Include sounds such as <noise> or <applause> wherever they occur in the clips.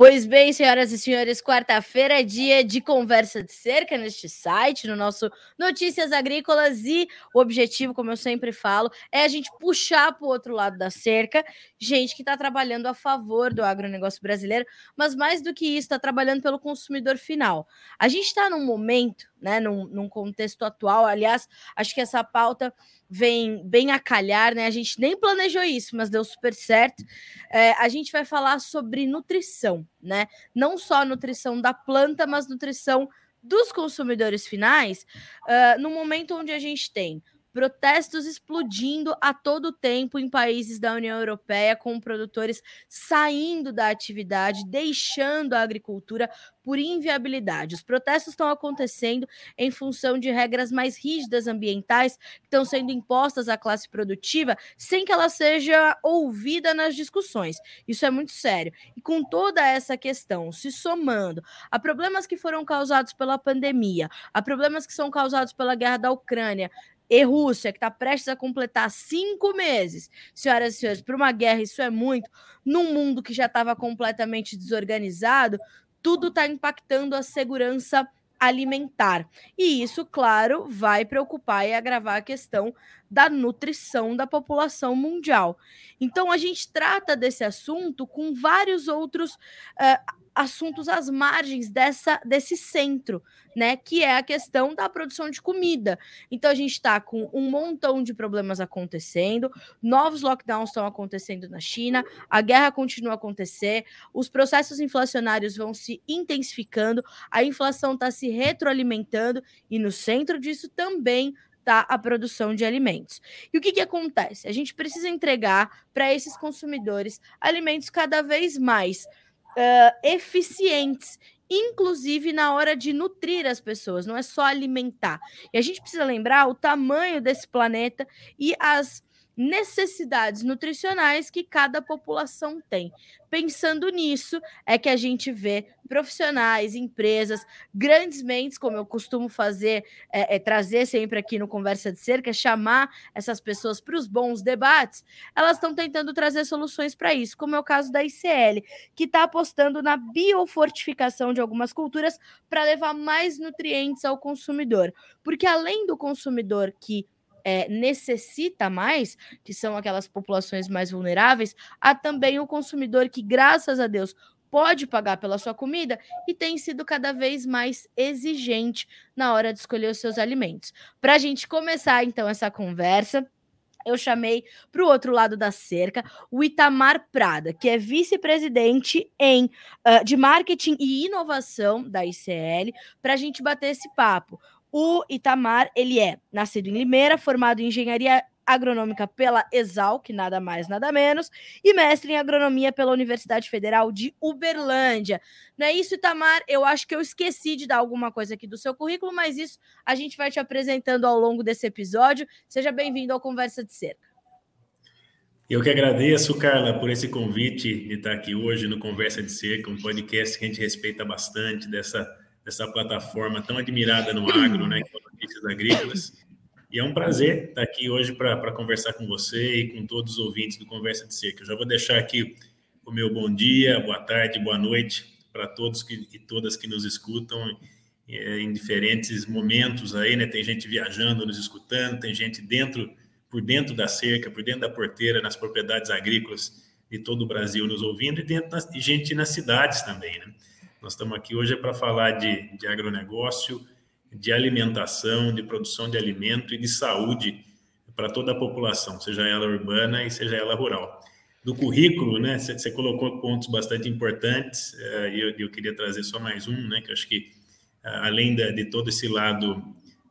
Pois bem, senhoras e senhores, quarta-feira é dia de conversa de cerca neste site, no nosso Notícias Agrícolas, e o objetivo, como eu sempre falo, é a gente puxar para o outro lado da cerca gente que está trabalhando a favor do agronegócio brasileiro, mas mais do que isso, está trabalhando pelo consumidor final. A gente está num momento, né, num, num contexto atual, aliás, acho que essa pauta vem bem a calhar, né? A gente nem planejou isso, mas deu super certo. É, a gente vai falar sobre nutrição, né? Não só nutrição da planta, mas nutrição dos consumidores finais, uh, no momento onde a gente tem protestos explodindo a todo tempo em países da União Europeia, com produtores saindo da atividade, deixando a agricultura por inviabilidade. Os protestos estão acontecendo em função de regras mais rígidas ambientais que estão sendo impostas à classe produtiva sem que ela seja ouvida nas discussões. Isso é muito sério. E com toda essa questão se somando a problemas que foram causados pela pandemia, a problemas que são causados pela guerra da Ucrânia, e Rússia, que está prestes a completar cinco meses, senhoras e senhores, para uma guerra, isso é muito, num mundo que já estava completamente desorganizado, tudo está impactando a segurança alimentar. E isso, claro, vai preocupar e agravar a questão da nutrição da população mundial. Então, a gente trata desse assunto com vários outros uh, assuntos às margens dessa desse centro, né, que é a questão da produção de comida. Então a gente está com um montão de problemas acontecendo, novos lockdowns estão acontecendo na China, a guerra continua a acontecer, os processos inflacionários vão se intensificando, a inflação está se retroalimentando e no centro disso também está a produção de alimentos. E o que, que acontece? A gente precisa entregar para esses consumidores alimentos cada vez mais uh, eficientes, inclusive na hora de nutrir as pessoas, não é só alimentar. E a gente precisa lembrar o tamanho desse planeta e as necessidades nutricionais que cada população tem. Pensando nisso, é que a gente vê profissionais, empresas, grandes mentes, como eu costumo fazer, é, é trazer sempre aqui no Conversa de Cerca, chamar essas pessoas para os bons debates, elas estão tentando trazer soluções para isso, como é o caso da ICL, que está apostando na biofortificação de algumas culturas para levar mais nutrientes ao consumidor. Porque além do consumidor que é, necessita mais, que são aquelas populações mais vulneráveis, há também o consumidor que, graças a Deus, pode pagar pela sua comida e tem sido cada vez mais exigente na hora de escolher os seus alimentos. Para a gente começar então essa conversa, eu chamei para o outro lado da cerca o Itamar Prada, que é vice-presidente em uh, de marketing e inovação da ICL, para a gente bater esse papo. O Itamar, ele é nascido em Limeira, formado em engenharia agronômica pela Exalc, nada mais, nada menos, e mestre em agronomia pela Universidade Federal de Uberlândia. Não é isso, Itamar? Eu acho que eu esqueci de dar alguma coisa aqui do seu currículo, mas isso a gente vai te apresentando ao longo desse episódio. Seja bem-vindo ao Conversa de Cerca. Eu que agradeço, Carla, por esse convite de estar aqui hoje no Conversa de Cerca, um podcast que a gente respeita bastante dessa dessa plataforma tão admirada no agro, né, que é Notícias Agrícolas. E é um prazer estar aqui hoje para conversar com você e com todos os ouvintes do Conversa de Cerca. Eu já vou deixar aqui o meu bom dia, boa tarde, boa noite para todos que, e todas que nos escutam é, em diferentes momentos aí, né? Tem gente viajando, nos escutando, tem gente dentro, por dentro da cerca, por dentro da porteira, nas propriedades agrícolas de todo o Brasil nos ouvindo e, dentro e gente nas cidades também, né? Nós estamos aqui hoje para falar de, de agronegócio, de alimentação, de produção de alimento e de saúde para toda a população, seja ela urbana e seja ela rural. Do currículo, né, você colocou pontos bastante importantes, eh, e eu, eu, queria trazer só mais um, né, que acho que ah, além de, de todo esse lado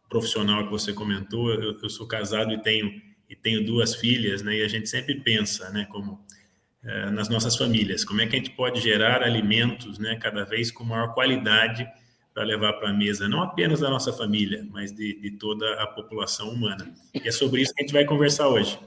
profissional que você comentou, eu, eu, sou casado e tenho e tenho duas filhas, né, e a gente sempre pensa, né, como é, nas nossas famílias. Como é que a gente pode gerar alimentos, né, cada vez com maior qualidade para levar para a mesa, não apenas da nossa família, mas de, de toda a população humana. E é sobre isso que a gente vai conversar hoje.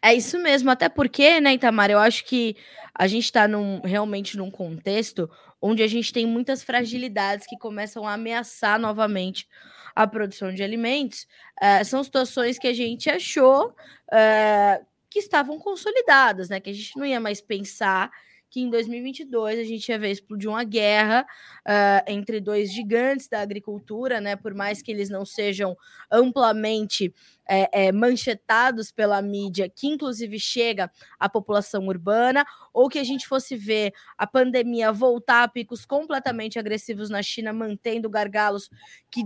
É isso mesmo, até porque, né, Itamar, eu acho que a gente está num, realmente num contexto onde a gente tem muitas fragilidades que começam a ameaçar novamente a produção de alimentos. Uh, são situações que a gente achou uh, que estavam consolidadas, né? Que a gente não ia mais pensar que em 2022 a gente ia ver explodir uma guerra uh, entre dois gigantes da agricultura, né? Por mais que eles não sejam amplamente é, é, manchetados pela mídia, que inclusive chega à população urbana, ou que a gente fosse ver a pandemia voltar a picos completamente agressivos na China, mantendo gargalos que,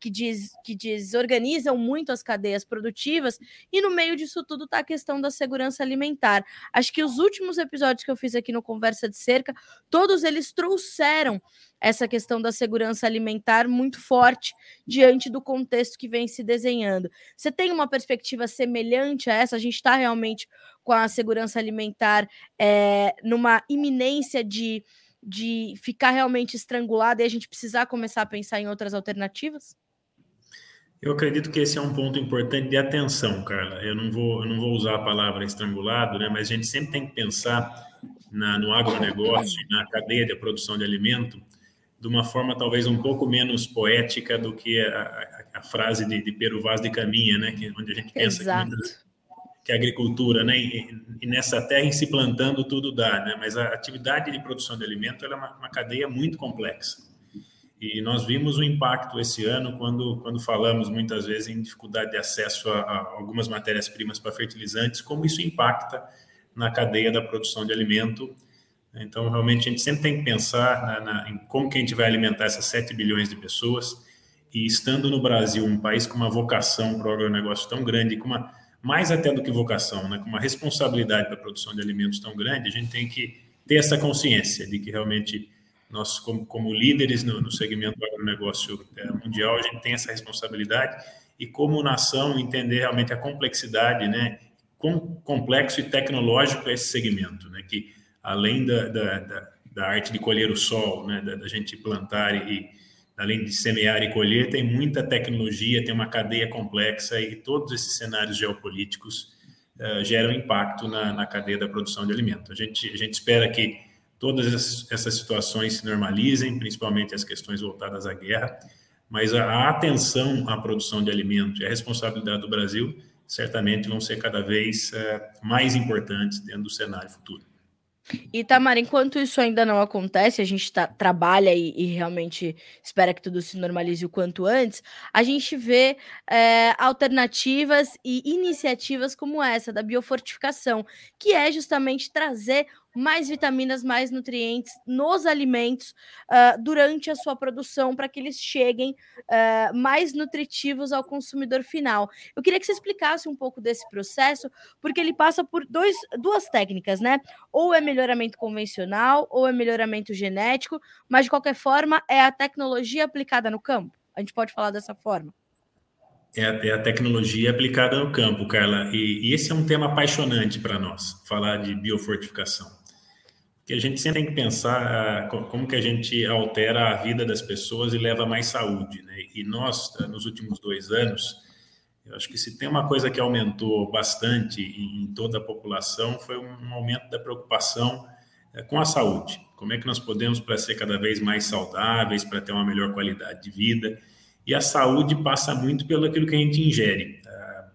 que, des que desorganizam muito as cadeias produtivas, e no meio disso tudo está a questão da segurança alimentar. Acho que os últimos episódios que eu fiz aqui no Conversa de Cerca, todos eles trouxeram essa questão da segurança alimentar muito forte diante do contexto que vem se desenhando. Você tem uma perspectiva semelhante a essa? A gente está realmente com a segurança alimentar é, numa iminência de, de ficar realmente estrangulada e a gente precisar começar a pensar em outras alternativas? Eu acredito que esse é um ponto importante de atenção, Carla. Eu não vou, eu não vou usar a palavra estrangulado, né? Mas a gente sempre tem que pensar na, no agronegócio, na cadeia de produção de alimento, de uma forma talvez um pouco menos poética do que a, a, a frase de, de Pero Vaz de Caminha, né? Que, onde a gente pensa que, que, a agricultura, né? E, e, nessa terra em se plantando tudo dá, né? Mas a atividade de produção de alimento é uma, uma cadeia muito complexa. E nós vimos o impacto esse ano quando, quando falamos muitas vezes em dificuldade de acesso a, a algumas matérias-primas para fertilizantes, como isso impacta na cadeia da produção de alimento então, realmente, a gente sempre tem que pensar na, na, em como que a gente vai alimentar essas 7 bilhões de pessoas. E estando no Brasil, um país com uma vocação para o agronegócio tão grande, com uma, mais até do que vocação, né, com uma responsabilidade para a produção de alimentos tão grande, a gente tem que ter essa consciência de que realmente nós, como, como líderes no, no, segmento do agronegócio é, mundial, a gente tem essa responsabilidade e, como nação, entender realmente a complexidade, né, quão complexo e tecnológico é esse segmento, né, que além da, da, da, da arte de colher o sol, né, da, da, gente plantar e, além de semear e colher, tem muita tecnologia, tem uma cadeia complexa e todos esses cenários geopolíticos uh, geram impacto na, na, cadeia da produção de alimento. A gente, a gente espera que todas essas, situações se normalizem, principalmente as questões voltadas à guerra, mas a, a atenção à produção de alimento e a responsabilidade do Brasil certamente vão ser cada vez uh, mais importantes dentro do cenário futuro. E, Tamara, enquanto isso ainda não acontece, a gente tá, trabalha e, e, realmente espera que tudo se normalize o quanto antes, a gente vê é, alternativas e iniciativas como essa da biofortificação, que é justamente trazer mais vitaminas, mais nutrientes nos alimentos uh, durante a sua produção para que eles cheguem uh, mais nutritivos ao consumidor final. Eu queria que você explicasse um pouco desse processo, porque ele passa por dois, duas técnicas, né? Ou é melhoramento convencional, ou é melhoramento genético, mas de qualquer forma é a tecnologia aplicada no campo. A gente pode falar dessa forma. É a, é a, tecnologia aplicada no campo, Carla. E, e esse é um tema apaixonante para nós, falar de biofortificação que a gente sempre tem que pensar uh, como que a gente altera a vida das pessoas e leva mais saúde, né? E nós, uh, nos últimos dois anos, eu acho que se tem uma coisa que aumentou bastante em, toda a população foi um, aumento da preocupação uh, com a saúde. Como é que nós podemos para ser cada vez mais saudáveis, para ter uma melhor qualidade de vida? E a saúde passa muito pelo aquilo que a gente ingere.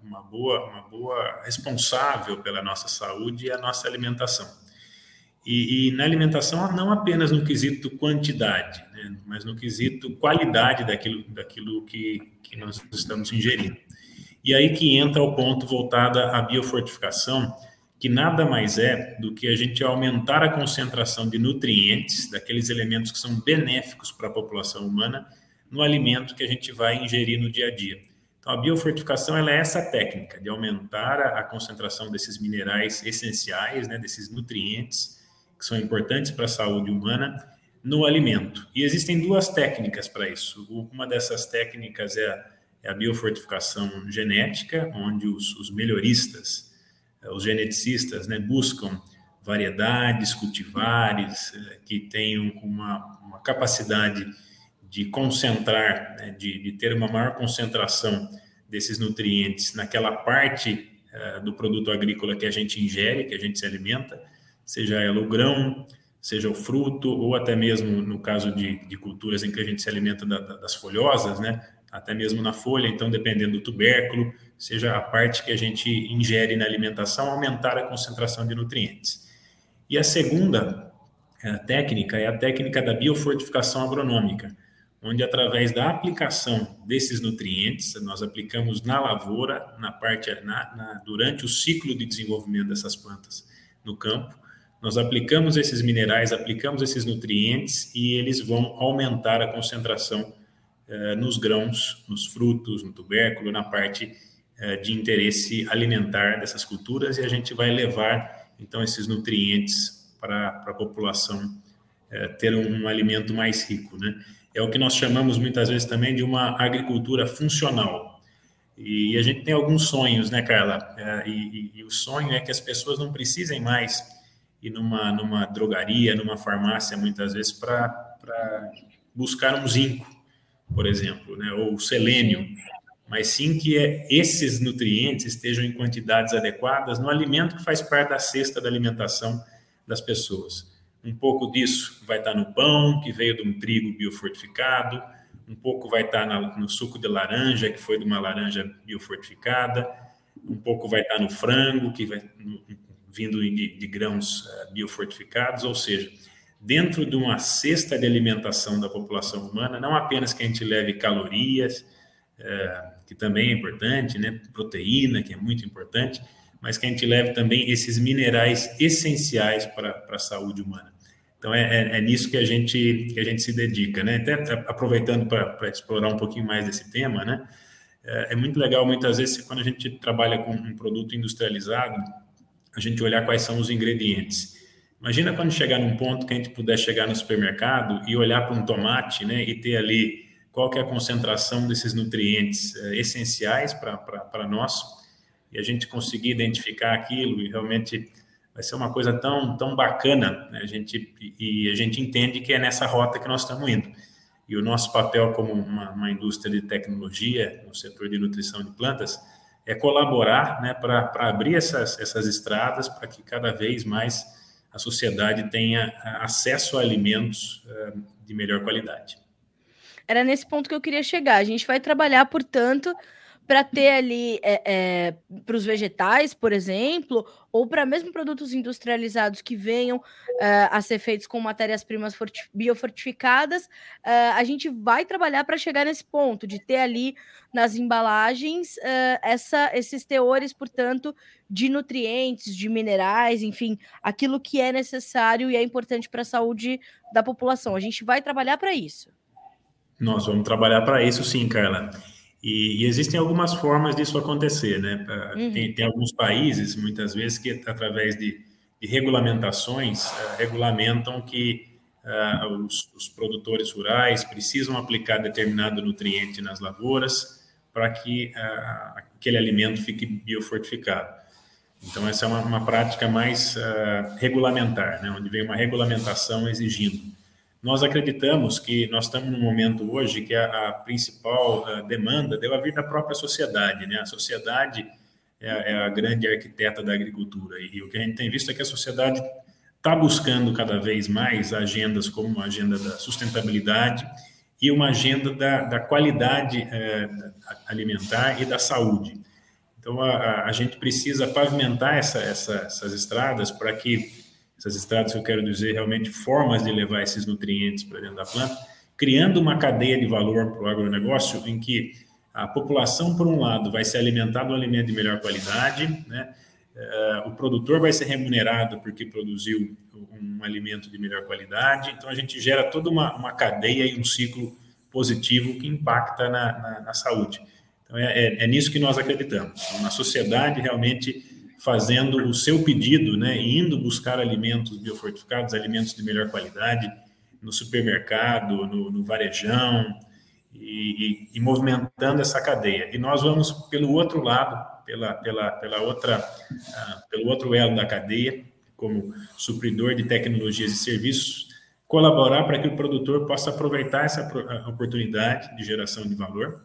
Uma boa, uma boa responsável pela nossa saúde é a nossa alimentação. E, e, na alimentação, não apenas no quesito quantidade, né, mas no quesito qualidade daquilo, daquilo que, que nós estamos ingerindo. E aí que entra o ponto voltado à biofortificação, que nada mais é do que a gente aumentar a concentração de nutrientes, daqueles elementos que são benéficos para a população humana, no alimento que a gente vai ingerir no dia a dia. Então, a biofortificação ela é essa técnica de aumentar a, a concentração desses minerais essenciais, né, desses nutrientes, que são importantes para a saúde humana no alimento. E existem duas técnicas para isso. Uma dessas técnicas é a, é a biofortificação genética, onde os, os melhoristas, eh, os geneticistas, né, buscam variedades, cultivares eh, que tenham uma, uma capacidade de concentrar, né, de, de, ter uma maior concentração desses nutrientes naquela parte uh, do produto agrícola que a gente ingere, que a gente se alimenta, seja ela o grão, seja o fruto, ou até mesmo no caso de, de culturas em que a gente se alimenta da, da, das folhosas, né? até mesmo na folha, então dependendo do tubérculo, seja a parte que a gente ingere na alimentação, aumentar a concentração de nutrientes. E a segunda a técnica é a técnica da biofortificação agronômica, onde através da aplicação desses nutrientes, nós aplicamos na lavoura, na parte na, na, durante o ciclo de desenvolvimento dessas plantas no campo, nós aplicamos esses minerais, aplicamos esses nutrientes e eles vão aumentar a concentração eh, nos grãos, nos frutos, no tubérculo, na parte eh, de interesse alimentar dessas culturas e a gente vai levar então esses nutrientes para a população eh, ter um, um alimento mais rico, né? é o que nós chamamos muitas vezes também de uma agricultura funcional. E a gente tem alguns sonhos, né, Carla? É, e, e, e, o sonho é que as pessoas não precisem mais ir numa, numa drogaria, numa farmácia, muitas vezes, para buscar um zinco, por exemplo, né, ou selênio, mas sim que é, esses nutrientes estejam em quantidades adequadas no alimento que faz parte da cesta da alimentação das pessoas. Um pouco disso vai estar no pão, que veio de um trigo biofortificado, um pouco vai estar no suco de laranja, que foi de uma laranja biofortificada, um pouco vai estar no frango, que vai vindo de, de grãos uh, biofortificados, ou seja, dentro de uma cesta de alimentação da população humana, não apenas que a gente leve calorias, uh, que também é importante, né, proteína, que é muito importante, mas que a gente leve também esses minerais essenciais para a saúde humana. Então é, é, é, nisso que a gente que a gente se dedica, né? Até aproveitando para explorar um pouquinho mais desse tema, né? É, é, muito legal muitas vezes quando a gente trabalha com um produto industrializado, a gente olhar quais são os ingredientes. Imagina quando chegar num ponto que a gente puder chegar no supermercado e olhar para um tomate, né? E ter ali qual que é a concentração desses nutrientes é, essenciais para nós e a gente conseguir identificar aquilo e realmente vai ser uma coisa tão, tão bacana, né? a gente, e a gente entende que é nessa rota que nós estamos indo. E o nosso papel como uma, uma indústria de tecnologia no setor de nutrição de plantas é colaborar né, para abrir essas, essas estradas para que cada vez mais a sociedade tenha acesso a alimentos uh, de melhor qualidade. Era nesse ponto que eu queria chegar. A gente vai trabalhar, portanto, para ter ali é, é, para os vegetais, por exemplo, ou para mesmo produtos industrializados que venham é, a ser feitos com matérias-primas biofortificadas, a gente vai trabalhar para chegar nesse ponto de ter ali nas embalagens essa, esses teores, portanto, de nutrientes, de minerais, enfim, aquilo que é necessário e é importante para a saúde da população. A gente vai trabalhar para isso. Nós vamos trabalhar para isso, sim, Carla. E, e, existem algumas formas disso acontecer, né? Uhum. Tem, tem, alguns países, muitas vezes, que através de, de regulamentações, uh, regulamentam que uh, os, os, produtores rurais precisam aplicar determinado nutriente nas lavouras para que uh, aquele alimento fique biofortificado. Então, essa é uma, uma prática mais regulamentar, né? Onde vem uma regulamentação exigindo. Nós acreditamos que nós estamos num momento hoje que a, a principal a demanda deve vir da própria sociedade, né? A sociedade é a, é a, grande arquiteta da agricultura e, e o que a gente tem visto é que a sociedade está buscando cada vez mais agendas como a agenda da sustentabilidade e uma agenda da, da qualidade é, alimentar e da saúde. Então, a, a gente precisa pavimentar essa, essa, essas estradas para que essas estradas que eu quero dizer, realmente formas de levar esses nutrientes para dentro da planta, criando uma cadeia de valor para o agronegócio em que a população, por um lado, vai ser alimentada de um alimento de melhor qualidade, né? Uh, o produtor vai ser remunerado porque produziu um alimento de melhor qualidade, então a gente gera toda uma, uma cadeia e um ciclo positivo que impacta na, na, na saúde. Então é, é, é nisso que nós acreditamos, uma sociedade realmente fazendo o seu pedido, né, indo buscar alimentos biofortificados, alimentos de melhor qualidade no supermercado, no, no varejão e, e, e, movimentando essa cadeia. E nós vamos pelo outro lado, pela, pela, pela outra, uh, pelo outro elo da cadeia, como supridor de tecnologias e serviços, colaborar para que o produtor possa aproveitar essa oportunidade de geração de valor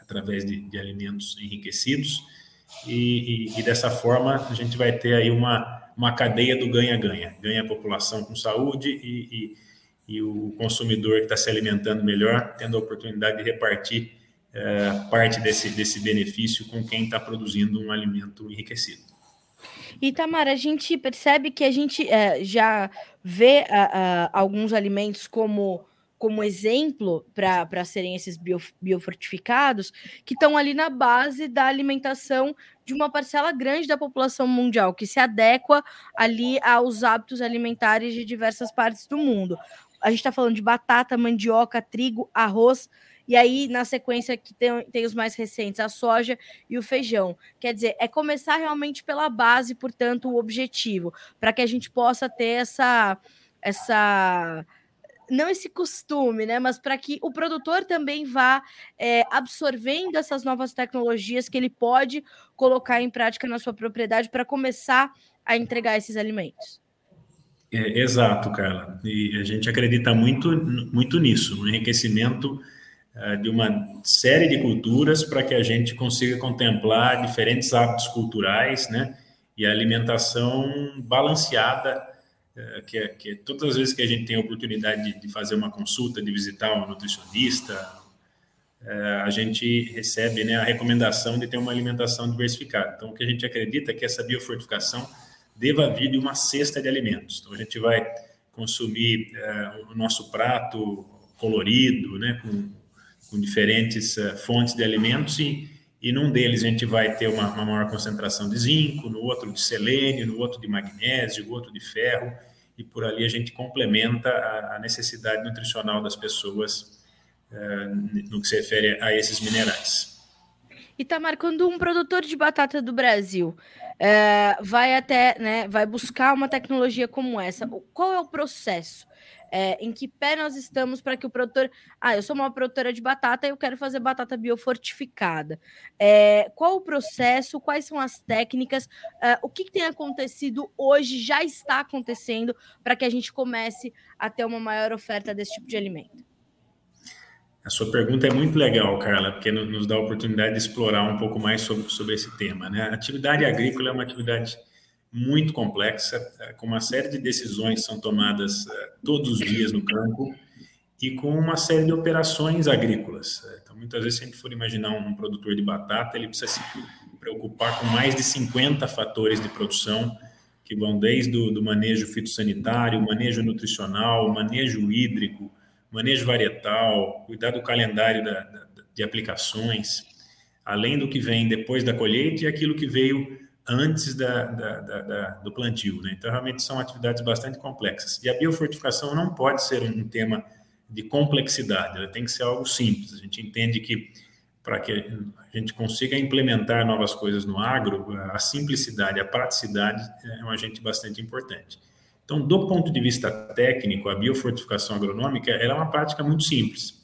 através de, de alimentos enriquecidos e, e, e, dessa forma a gente vai ter aí uma, uma cadeia do ganha-ganha. Ganha a população com saúde e, e, e o consumidor que está se alimentando melhor, tendo a oportunidade de repartir é, parte desse, desse benefício com quem está produzindo um alimento enriquecido. E Tamara, a gente percebe que a gente é, já vê uh, uh, alguns alimentos como como exemplo para serem esses bio, biofortificados, que estão ali na base da alimentação de uma parcela grande da população mundial, que se adequa ali aos hábitos alimentares de diversas partes do mundo. A gente está falando de batata, mandioca, trigo, arroz, e aí, na sequência, que tem, tem os mais recentes, a soja e o feijão. Quer dizer, é começar realmente pela base, portanto, o objetivo, para que a gente possa ter essa. essa não esse costume, né? Mas para que o produtor também vá é, absorvendo essas novas tecnologias que ele pode colocar em prática na sua propriedade para começar a entregar esses alimentos. É, exato, Carla. E a gente acredita muito, muito nisso, no enriquecimento uh, de uma série de culturas para que a gente consiga contemplar diferentes hábitos culturais, né? E a alimentação balanceada é, que, é, que é todas as vezes que a gente tem a oportunidade de, de fazer uma consulta, de visitar um nutricionista, é, a gente recebe né, a recomendação de ter uma alimentação diversificada. Então, o que a gente acredita é que essa biofortificação deva vir de uma cesta de alimentos. Então, a gente vai consumir é, o nosso prato colorido, né, com, com diferentes fontes de alimentos e, e num deles a gente vai ter uma, uma, maior concentração de zinco, no outro de selênio, no outro de magnésio, no outro de ferro, e por ali a gente complementa a, a necessidade nutricional das pessoas uh, no que se refere a esses minerais. Itamar, quando um produtor de batata do Brasil uh, vai até, né, vai buscar uma tecnologia como essa, qual é o processo? É, em que pé nós estamos para que o produtor. Ah, eu sou uma produtora de batata e eu quero fazer batata biofortificada. É, qual o processo? Quais são as técnicas? É, o que, que, tem acontecido hoje, já está acontecendo, para que a gente comece a ter uma maior oferta desse tipo de alimento? A sua pergunta é muito legal, Carla, porque nos dá a oportunidade de explorar um pouco mais sobre, sobre esse tema. Né? A atividade agrícola é uma atividade muito complexa, é, com uma série de decisões que são tomadas é, todos os dias no campo e com uma série de operações agrícolas. Então, muitas vezes, se a gente for imaginar um produtor de batata, ele precisa se preocupar com mais de 50 fatores de produção, que vão desde o do manejo fitossanitário, manejo nutricional, manejo hídrico, manejo varietal, cuidar do calendário da, da, de aplicações, além do que vem depois da colheita e aquilo que veio antes da, da, da, do plantio. Né? Então, realmente são atividades bastante complexas. E a biofortificação não pode ser um tema de complexidade, ela tem que ser algo simples. A gente entende que para que a gente consiga implementar novas coisas no agro, a simplicidade, a praticidade é um agente bastante importante. Então, do ponto de vista técnico, a biofortificação agronômica é uma prática muito simples.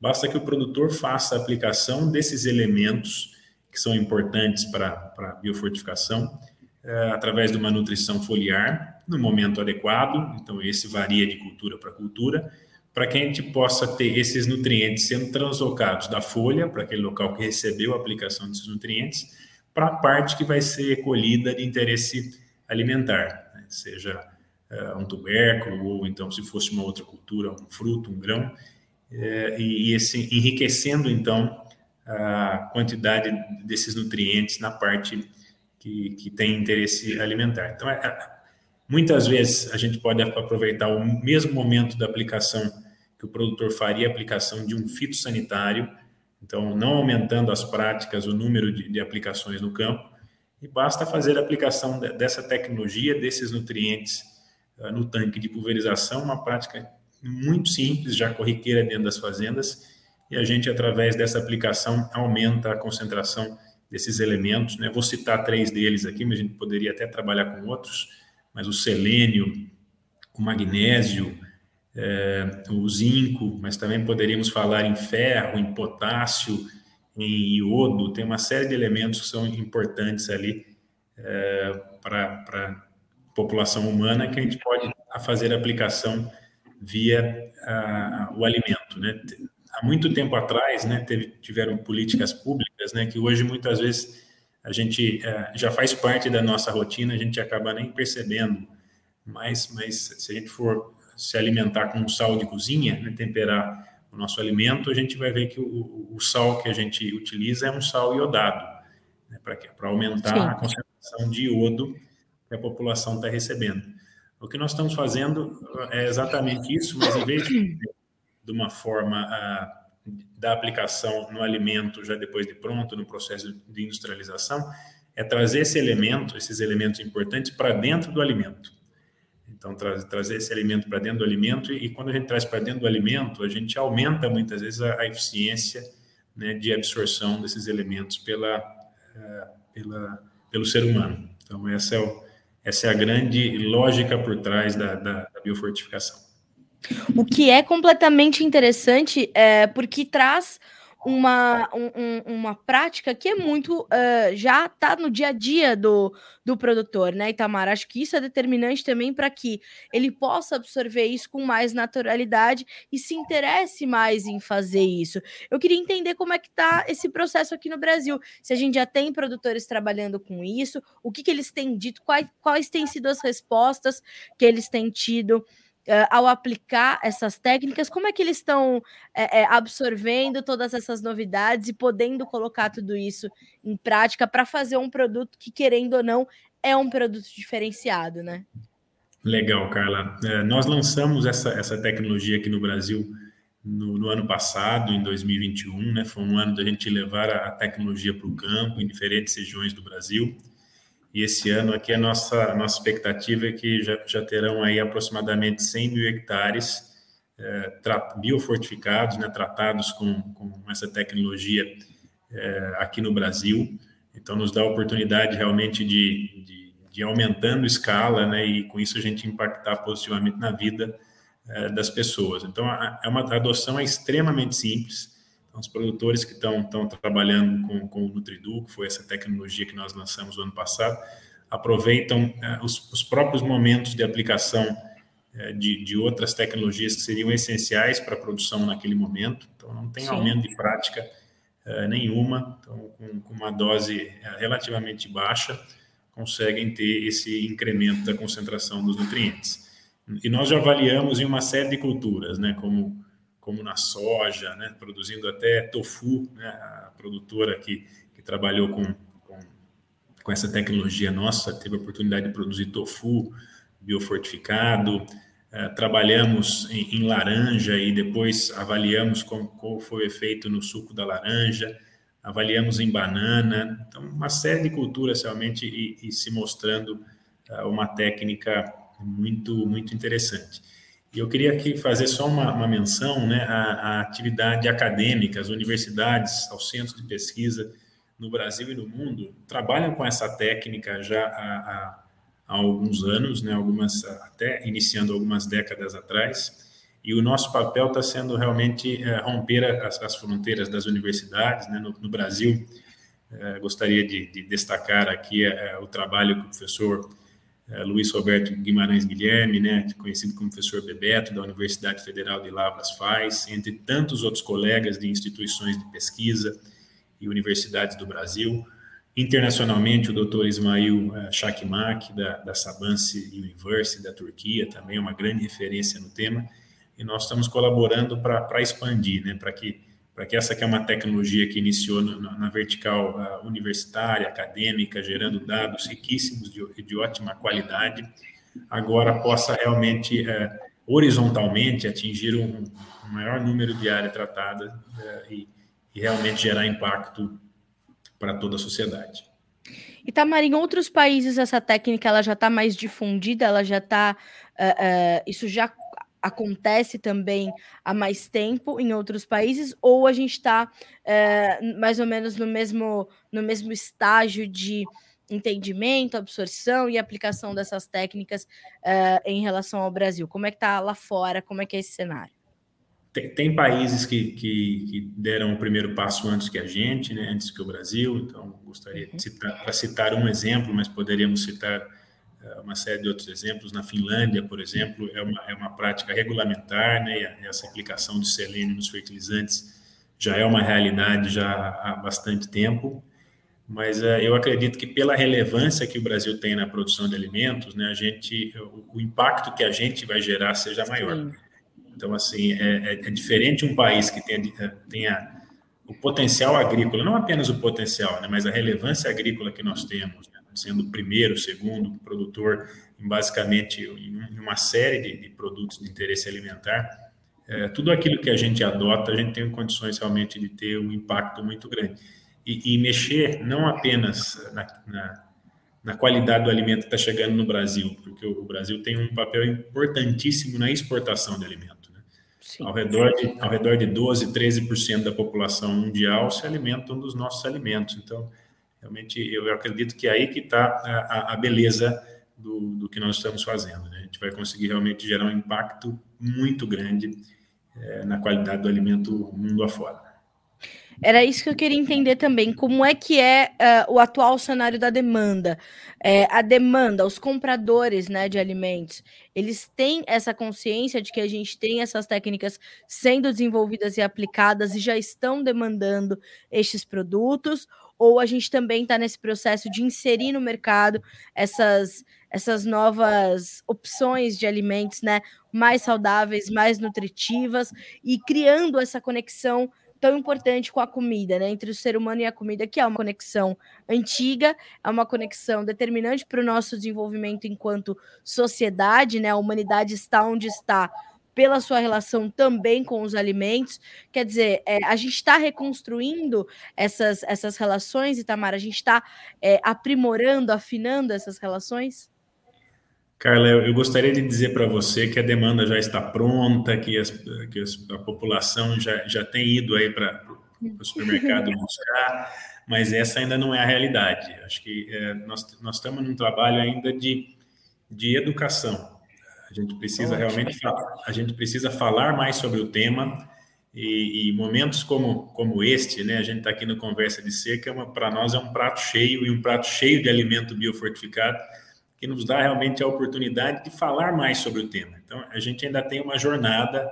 Basta que o produtor faça a aplicação desses elementos que são importantes para a biofortificação, é, através de uma nutrição foliar no momento adequado, então esse varia de cultura para cultura, para que a gente possa ter esses nutrientes sendo translocados da folha, para aquele local que recebeu a aplicação desses nutrientes, para a parte que vai ser colhida de interesse alimentar, né? seja uh, um tubérculo, ou então, se fosse uma outra cultura, um fruto, um grão, é, e, e esse, enriquecendo, então, a quantidade desses nutrientes na parte que, que tem interesse alimentar. Então, é, muitas vezes a gente pode aproveitar o mesmo momento da aplicação que o produtor faria a aplicação de um fitossanitário, então não aumentando as práticas, o número de, de aplicações no campo, e basta fazer a aplicação de, dessa tecnologia, desses nutrientes uh, no tanque de pulverização, uma prática muito simples, já corriqueira dentro das fazendas, e a gente, através dessa aplicação, aumenta a concentração desses elementos. Né? Vou citar três deles aqui, mas a gente poderia até trabalhar com outros, mas o selênio, o magnésio, é, o zinco, mas também poderíamos falar em ferro, em potássio, em iodo, tem uma série de elementos que são importantes ali é, para a população humana que a gente pode fazer aplicação via a, o alimento, né? Há muito tempo atrás, né, teve, tiveram políticas públicas, né, que hoje muitas vezes a gente é, já faz parte da nossa rotina, a gente acaba nem percebendo, mas, mas se a gente for se alimentar com sal de cozinha, né, temperar o nosso alimento, a gente vai ver que o, o sal que a gente utiliza é um sal iodado, né, para aumentar Sim. a concentração concentração de iodo que a população está recebendo. O que nós estamos fazendo é exatamente isso, mas em vez de, de uma forma a, da aplicação no alimento já depois de pronto, no processo de industrialização, é trazer esse elemento, esses elementos importantes para dentro do alimento. Então, tra trazer esse alimento para dentro do alimento, e, e, quando a gente traz para dentro do alimento, a gente aumenta muitas vezes a, a eficiência né, de absorção desses elementos pela, uh, pela, pelo ser humano. Então, essa é, o, essa é a grande lógica por trás da, da, da biofortificação. O que é completamente interessante é porque traz uma, um, uma prática que é muito uh, já está no dia a dia do, do produtor, né, Itamar? Acho que isso é determinante também para que ele possa absorver isso com mais naturalidade e se interesse mais em fazer isso. Eu queria entender como é que está esse processo aqui no Brasil. Se a gente já tem produtores trabalhando com isso, o que, que eles têm dito, quais, quais têm sido as respostas que eles têm tido uh, ao aplicar essas técnicas, como é que eles estão é, absorvendo todas essas novidades e podendo colocar tudo isso em prática para fazer um produto que, querendo ou não, é um produto diferenciado, né? Legal, Carla. É, nós lançamos essa, essa tecnologia aqui no Brasil no, no, ano passado, em 2021, né? Foi um ano da gente levar a, a tecnologia para o campo em diferentes regiões do Brasil. E esse ano aqui a nossa, a nossa expectativa é que já, já terão aí aproximadamente 100 mil hectares é, biofortificados, né, tratados com, com essa tecnologia é, aqui no Brasil. Então, nos dá a oportunidade realmente de, de, de aumentando escala, né, e com isso a gente impactar positivamente na vida é, das pessoas. Então, é uma adoção é extremamente simples, os produtores que estão trabalhando com, com o Nutridu, que foi essa tecnologia que nós lançamos no ano passado, aproveitam é, os, os, próprios momentos de aplicação é, de, de, outras tecnologias que seriam essenciais para a produção naquele momento. Então, não tem Sim. aumento de prática é, nenhuma. Então, com, com, uma dose relativamente baixa, conseguem ter esse incremento da concentração dos nutrientes. E nós já avaliamos em uma série de culturas, né, como como na soja, né, produzindo até tofu, né, a produtora que, que trabalhou com, com, com, essa tecnologia nossa teve a oportunidade de produzir tofu biofortificado, é, trabalhamos em, em, laranja e depois avaliamos como, qual foi o efeito no suco da laranja, avaliamos em banana, então uma série de culturas realmente e, e se mostrando uh, uma técnica muito, muito interessante. E eu queria aqui fazer só uma, uma menção né, à, à, atividade acadêmica, as universidades, aos centros de pesquisa no Brasil e no mundo trabalham com essa técnica já há, há, há alguns anos, né, algumas até iniciando algumas décadas atrás. E o nosso papel está sendo realmente é, romper as, as, fronteiras das universidades. Né? No, no Brasil, é, gostaria de, de, destacar aqui é, o trabalho que o professor Luiz Roberto Guimarães Guilherme, né, conhecido como professor Bebeto, da Universidade Federal de Lavras faz, entre tantos outros colegas de instituições de pesquisa e universidades do Brasil. Internacionalmente, o doutor Ismail uh, Shakmak, da, da University, da Turquia, também é uma grande referência no tema, e nós estamos colaborando para expandir, né, para que para que essa que é uma tecnologia que iniciou na, na vertical universitária, acadêmica, gerando dados riquíssimos de, de ótima qualidade, agora possa realmente, uh, horizontalmente, atingir um, um, maior número de áreas tratadas uh, e, e, realmente gerar impacto para toda a sociedade. Itamar, em outros países essa técnica ela já está mais difundida, ela já está, isso já acontece também há mais tempo em outros países, ou a gente está é, eh, mais ou menos no mesmo, no mesmo estágio de entendimento, absorção e aplicação dessas técnicas é, em relação ao Brasil? Como é que está lá fora? Como é que é esse cenário? Tem, tem países que, que, que, deram o primeiro passo antes que a gente, né, antes que o Brasil, então gostaria de citar, para citar um exemplo, mas poderíamos citar uma série de outros exemplos. Na Finlândia, por exemplo, é uma, é uma prática regulamentar, né, essa aplicação de selênio nos fertilizantes já é uma realidade já há bastante tempo, mas uh, eu acredito que pela relevância que o Brasil tem na produção de alimentos, né, a gente, o, o impacto que a gente vai gerar seja maior. Sim. Então, assim, é, é, é, diferente um país que tenha, tenha o potencial agrícola, não apenas o potencial, né, mas a relevância agrícola que nós temos, né, sendo o primeiro, segundo produtor em basicamente em uma série de, de produtos de interesse alimentar, é, tudo aquilo que a gente adota, a gente tem condições realmente de ter um impacto muito grande. E, e mexer não apenas na, na, na, qualidade do alimento que está chegando no Brasil, porque o, o Brasil tem um papel importantíssimo na exportação de alimentos. Sim. Ao redor de, ao redor de 12, 13% da população mundial se alimentam dos nossos alimentos. Então, realmente, eu acredito que é aí que está a, a, beleza do, do, que nós estamos fazendo. Né? A gente vai conseguir realmente gerar um impacto muito grande é, na qualidade do alimento mundo afora. Era isso que eu queria entender também. Como é que é uh, o atual cenário da demanda? É, a demanda, os compradores né, de alimentos, eles têm essa consciência de que a gente tem essas técnicas sendo desenvolvidas e aplicadas e já estão demandando estes produtos? Ou a gente também está nesse processo de inserir no mercado essas, essas novas opções de alimentos né, mais saudáveis, mais nutritivas e criando essa conexão tão importante com a comida, né? Entre o ser humano e a comida, que é uma conexão antiga, é uma conexão determinante para o nosso desenvolvimento enquanto sociedade, né? A humanidade está onde está pela sua relação também com os alimentos. Quer dizer, é, a gente está reconstruindo essas, essas relações, Itamar, a gente está é, aprimorando, afinando essas relações? Carla, eu gostaria de dizer para você que a demanda já está pronta, que, as, que as, a população já, já tem ido aí para o supermercado <laughs> buscar, mas essa ainda não é a realidade. Acho que é, nós, nós estamos num trabalho ainda de, de educação. A gente precisa realmente falar, a gente precisa falar mais sobre o tema e, e momentos como, como este, né? A gente está aqui no Conversa de Seca, é para nós é um prato cheio e um prato cheio de alimento biofortificado que nos dá realmente a oportunidade de falar mais sobre o tema. Então, a gente ainda tem uma jornada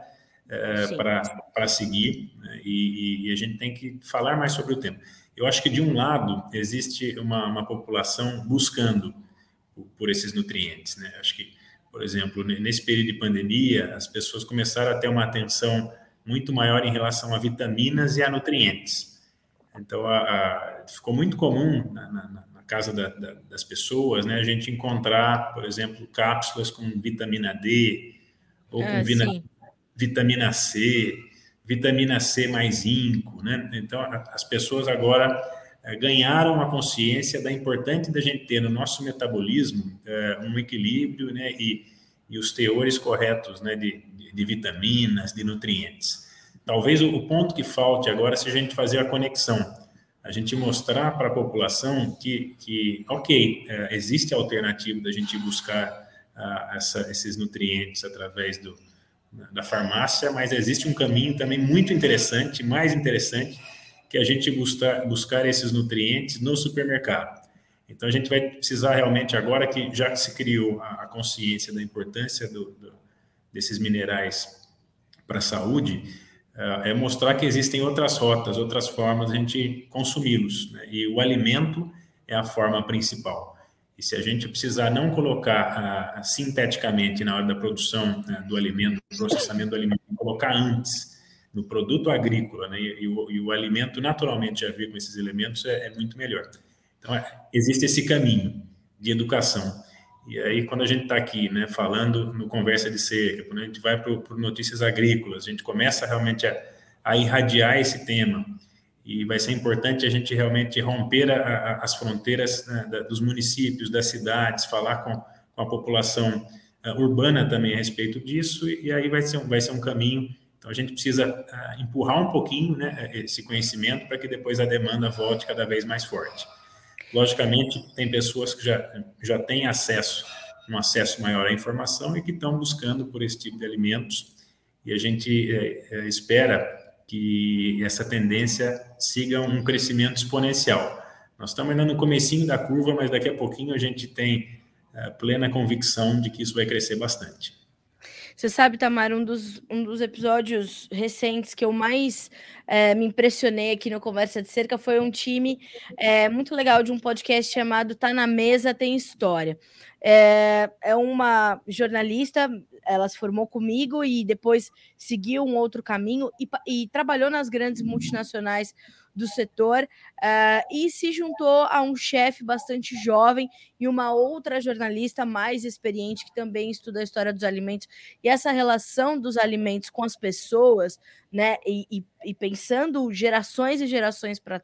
é, para seguir né? e, e, a gente tem que falar mais sobre o tema. Eu acho que, de um lado, existe uma, uma população buscando por, por, esses nutrientes. Né? Acho que, por exemplo, nesse período de pandemia, as pessoas começaram a ter uma atenção muito maior em relação a vitaminas e a nutrientes. Então, a, a, ficou muito comum na, na, casa da, da, das pessoas, né? A gente encontrar, por exemplo, cápsulas com vitamina D ou com ah, vitamina C, vitamina C mais zinco, né? Então, as pessoas agora é, ganharam a consciência da importância da gente ter no nosso metabolismo é, um equilíbrio, né? E, e os teores corretos, né? De, de, vitaminas, de nutrientes. Talvez o, ponto que falte agora seja a gente fazer a conexão a gente mostrar para a população que, que ok, é, existe a alternativa da gente buscar ah, essa, esses nutrientes através do, da farmácia, mas existe um caminho também muito interessante, mais interessante, que a gente buscar, buscar esses nutrientes no supermercado. Então, a gente vai precisar realmente, agora que já se criou a, consciência da importância do, do, desses minerais para a saúde, é, é mostrar que existem outras rotas, outras formas de a gente consumi-los. Né? E o alimento é a forma principal. E se a gente precisar não colocar uh, sinteticamente na hora da produção uh, do alimento, do processamento do alimento, colocar antes no produto agrícola, né? e, o, e, o, alimento naturalmente já vir com esses elementos é, é muito melhor. Então, é, existe esse caminho de educação. E aí, quando a gente está aqui, né, falando no Conversa de Cerca, quando a gente vai para Notícias Agrícolas, a gente começa realmente a, a, irradiar esse tema. E vai ser importante a gente realmente romper a, a, as fronteiras né, da, dos municípios, das cidades, falar com, com a população uh, urbana também a respeito disso, e, e, aí vai ser, um, vai ser um caminho. Então, a gente precisa uh, empurrar um pouquinho né, esse conhecimento para que depois a demanda volte cada vez mais forte. Logicamente, tem pessoas que já, já têm acesso, um acesso maior à informação e que estão buscando por esse tipo de alimentos. E a gente é, é, espera que essa tendência siga um crescimento exponencial. Nós estamos ainda no comecinho da curva, mas daqui a pouquinho a gente tem é, plena convicção de que isso vai crescer bastante. Você sabe, Tamara, um dos, um dos episódios recentes que eu mais é, me impressionei aqui no Conversa de Cerca foi um time é, muito legal de um podcast chamado Tá na Mesa Tem História. É, é uma jornalista ela se formou comigo e depois seguiu um outro caminho e, e trabalhou nas grandes multinacionais do setor uh, e se juntou a um chefe bastante jovem e uma outra jornalista mais experiente que também estuda a história dos alimentos e essa relação dos alimentos com as pessoas, né? E, e, e pensando gerações e gerações para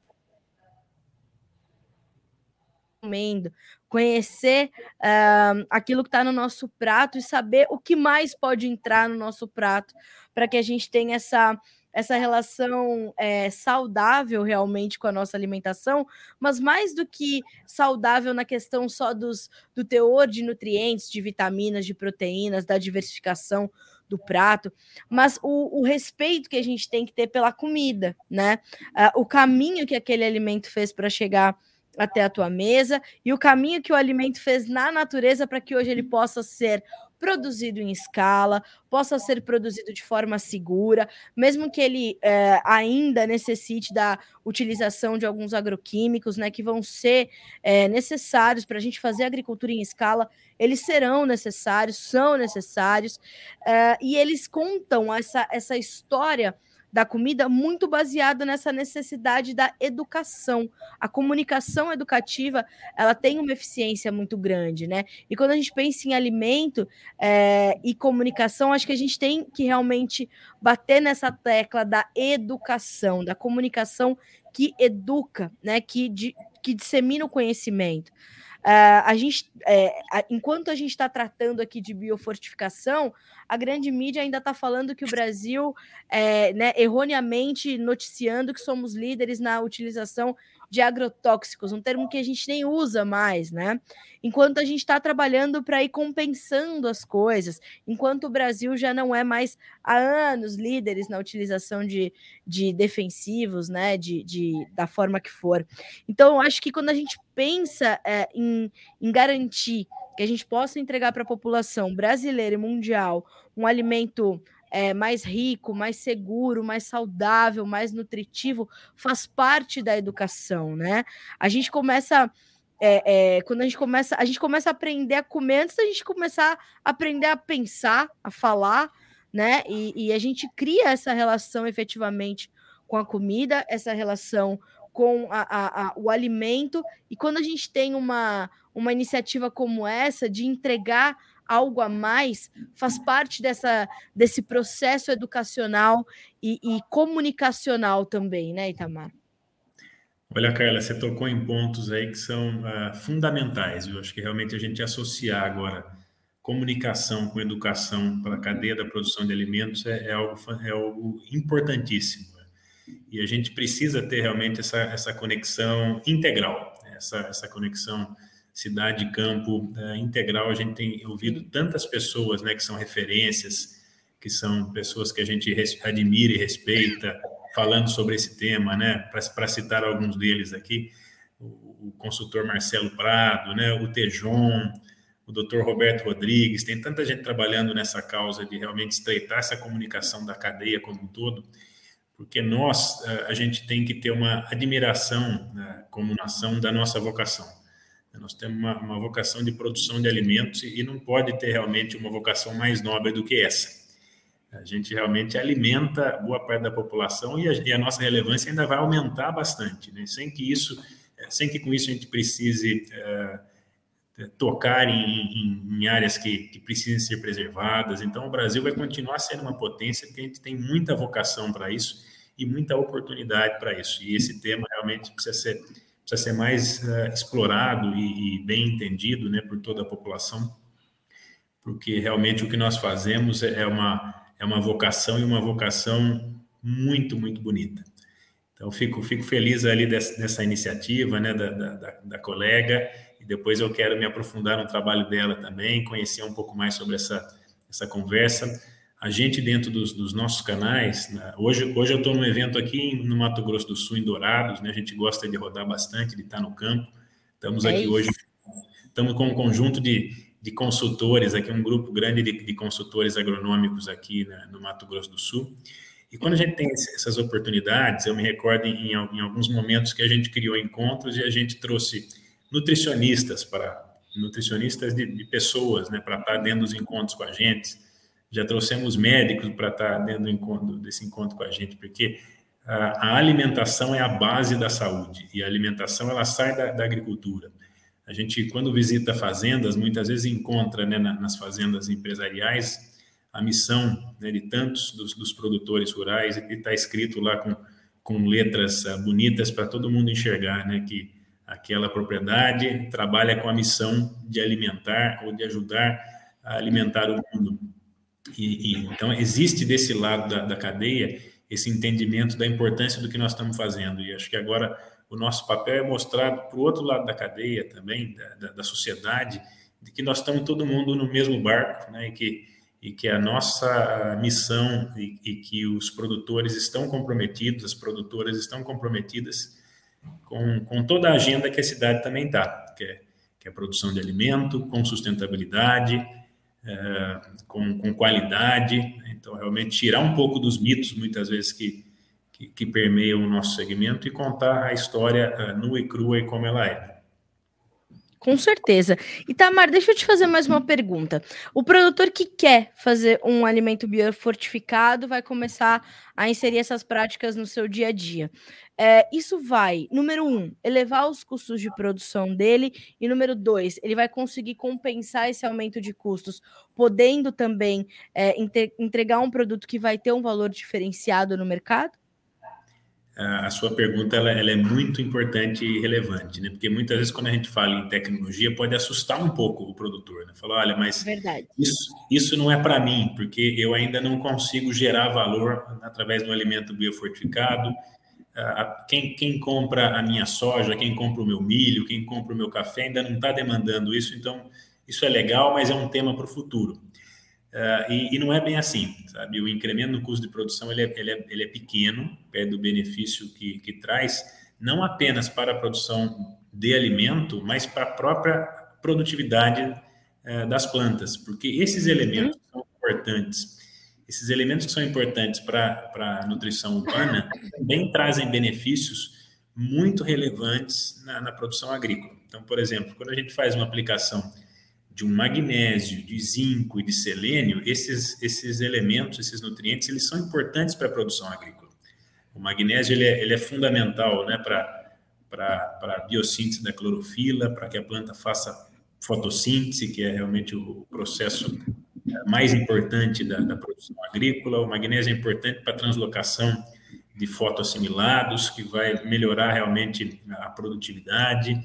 comendo, conhecer uh, aquilo que está no nosso prato e saber o que mais pode entrar no nosso prato para que a gente tenha essa essa relação é, saudável realmente com a nossa alimentação, mas mais do que saudável na questão só dos, do teor de nutrientes, de vitaminas, de proteínas, da diversificação do prato, mas o, o respeito que a gente tem que ter pela comida, né? Uh, o caminho que aquele alimento fez para chegar até a tua mesa e o caminho que o alimento fez na natureza para que hoje ele possa ser produzido em escala, possa ser produzido de forma segura, mesmo que ele é, ainda necessite da utilização de alguns agroquímicos, né, que vão ser é, necessários para a gente fazer agricultura em escala, eles serão necessários, são necessários, é, e eles contam essa, essa história da comida muito baseado nessa necessidade da educação. A comunicação educativa ela tem uma eficiência muito grande, né? E quando a gente pensa em alimento é, e comunicação, acho que a gente tem que realmente bater nessa tecla da educação, da comunicação que educa, né? Que, de, que dissemina o conhecimento. Uh, a gente, é, a, enquanto a gente está tratando aqui de biofortificação, a grande mídia ainda está falando que o Brasil, é, né, erroneamente noticiando que somos líderes na utilização de agrotóxicos, um termo que a gente nem usa mais, né? Enquanto a gente está trabalhando para ir compensando as coisas, enquanto o Brasil já não é mais há anos líderes na utilização de, de defensivos, né? De, de, da forma que for. Então, acho que quando a gente pensa é, em, em garantir que a gente possa entregar para a população brasileira e mundial um alimento é, mais rico, mais seguro, mais saudável, mais nutritivo, faz parte da educação, né? A gente começa. É, é, quando a gente começa, a gente começa a aprender a comer antes da gente começar a aprender a pensar, a falar, né? E, e a gente cria essa relação efetivamente com a comida, essa relação com a, a, a, o alimento, e quando a gente tem uma, uma iniciativa como essa de entregar algo a mais faz parte dessa, desse processo educacional e, e comunicacional também, né, Itamar? Olha, Carla, você tocou em pontos aí que são uh, fundamentais. Eu acho que realmente a gente associar agora comunicação com educação para a cadeia da produção de alimentos é, é, algo, é algo importantíssimo. E a gente precisa ter realmente essa, essa conexão integral, essa, essa conexão cidade campo é, integral. A gente tem ouvido tantas pessoas, né, que são referências, que são pessoas que a gente admira e respeita, falando sobre esse tema, né? Para citar alguns deles aqui, o, o, consultor Marcelo Prado, né? O Tejon, o doutor Roberto Rodrigues, tem tanta gente trabalhando nessa causa de realmente estreitar essa comunicação da cadeia como um todo, porque nós, é, a gente tem que ter uma admiração né, como nação da nossa vocação. Nós temos uma, uma, vocação de produção de alimentos e não pode ter realmente uma vocação mais nobre do que essa. A gente realmente alimenta boa parte da população e a, e a nossa relevância ainda vai aumentar bastante, né? sem que isso, sem que com isso a gente precise é, tocar em, em, em áreas que, que, precisem ser preservadas. Então, o Brasil vai continuar sendo uma potência porque a gente tem muita vocação para isso e muita oportunidade para isso. E esse tema realmente precisa ser precisa ser mais uh, explorado e, e, bem entendido né, por toda a população, porque realmente o que nós fazemos é, é uma, é uma vocação e uma vocação muito, muito bonita. Então, fico, fico feliz ali dessa, dessa iniciativa né, da, da, da, colega, e depois eu quero me aprofundar no trabalho dela também, conhecer um pouco mais sobre essa, essa conversa a gente dentro dos, dos nossos canais, né? hoje, hoje eu estou num evento aqui no Mato Grosso do Sul, em Dourados, né? a gente gosta de rodar bastante, de estar no campo, estamos é aqui isso. hoje, estamos com um conjunto de, de consultores, aqui um grupo grande de, de consultores agronômicos aqui né? no Mato Grosso do Sul, e quando a gente tem essas oportunidades, eu me recordo em, em alguns momentos que a gente criou encontros e a gente trouxe nutricionistas para nutricionistas de, de pessoas, né, para estar dentro dos encontros com a gente, já trouxemos médicos para estar dentro do encontro, desse encontro com a gente, porque a, a, alimentação é a base da saúde e a alimentação ela sai da, da agricultura. A gente, quando visita fazendas, muitas vezes encontra né, nas fazendas empresariais a missão né, de tantos dos, dos, produtores rurais e está escrito lá com, com letras uh, bonitas para todo mundo enxergar, né, que aquela propriedade trabalha com a missão de alimentar ou de ajudar a alimentar o mundo. E, e então existe desse lado da, da, cadeia esse entendimento da importância do que nós estamos fazendo. E acho que agora o nosso papel é mostrar para o outro lado da cadeia também, da, da, da, sociedade, de que nós estamos todo mundo no mesmo barco, né? E que, e que a nossa missão e, e que os produtores estão comprometidos, as produtoras estão comprometidas com, com toda a agenda que a cidade também está, que é, que é produção de alimento, com sustentabilidade, é, com, com, qualidade. Então, realmente, tirar um pouco dos mitos, muitas vezes, que, que, que permeiam o nosso segmento e contar a história uh, nua e crua e como ela é. Com certeza. E Tamar, deixa eu te fazer mais uma pergunta. O produtor que quer fazer um alimento biofortificado vai começar a inserir essas práticas no seu dia a dia. É, isso vai, número um, elevar os custos de produção dele, e número dois, ele vai conseguir compensar esse aumento de custos, podendo também é, entregar um produto que vai ter um valor diferenciado no mercado? a sua pergunta ela, ela, é muito importante e relevante, né? Porque muitas vezes quando a gente fala em tecnologia pode assustar um pouco o produtor, né? Falar, olha, mas isso, isso não é para mim, porque eu ainda não consigo gerar valor através do alimento biofortificado. Quem, quem compra a minha soja, quem compra o meu milho, quem compra o meu café ainda não está demandando isso, então isso é legal, mas é um tema para o futuro. Uh, e, e, não é bem assim, sabe? O incremento no custo de produção ele é, ele é, ele é pequeno, perto do benefício que, que traz, não apenas para a produção de alimento, mas para a própria produtividade uh, das plantas, porque esses uhum. elementos são importantes. Esses elementos que são importantes para a nutrição humana também trazem benefícios muito relevantes na, na produção agrícola. Então, por exemplo, quando a gente faz uma aplicação de um magnésio, de zinco e de selênio, esses, esses elementos, esses nutrientes, eles são importantes para a produção agrícola. O magnésio ele é, ele é fundamental né, para a biossíntese da clorofila, para que a planta faça fotossíntese, que é realmente o processo mais importante da, da produção agrícola. O magnésio é importante para a translocação de fotoassimilados, que vai melhorar realmente a produtividade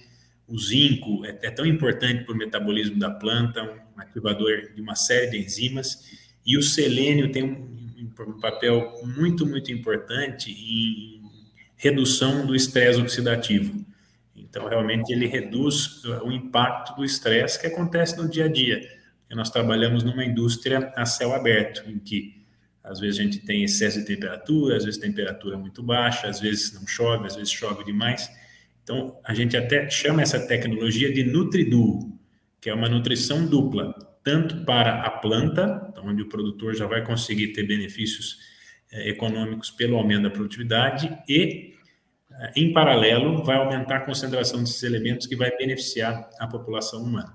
o zinco é, é tão importante para o metabolismo da planta, um ativador de uma série de enzimas, e o selênio tem um, um papel muito, muito importante em redução do estresse oxidativo. Então, realmente, ele reduz o impacto do estresse que acontece no dia a dia. Porque nós trabalhamos numa indústria a céu aberto, em que às vezes a gente tem excesso de temperatura, às vezes temperatura muito baixa, às vezes não chove, às vezes chove demais. Então, a gente até chama essa tecnologia de NutriDuo, que é uma nutrição dupla, tanto para a planta, então, onde o produtor já vai conseguir ter benefícios eh, econômicos pelo aumento da produtividade, e, em paralelo, vai aumentar a concentração desses elementos que vai beneficiar a população humana.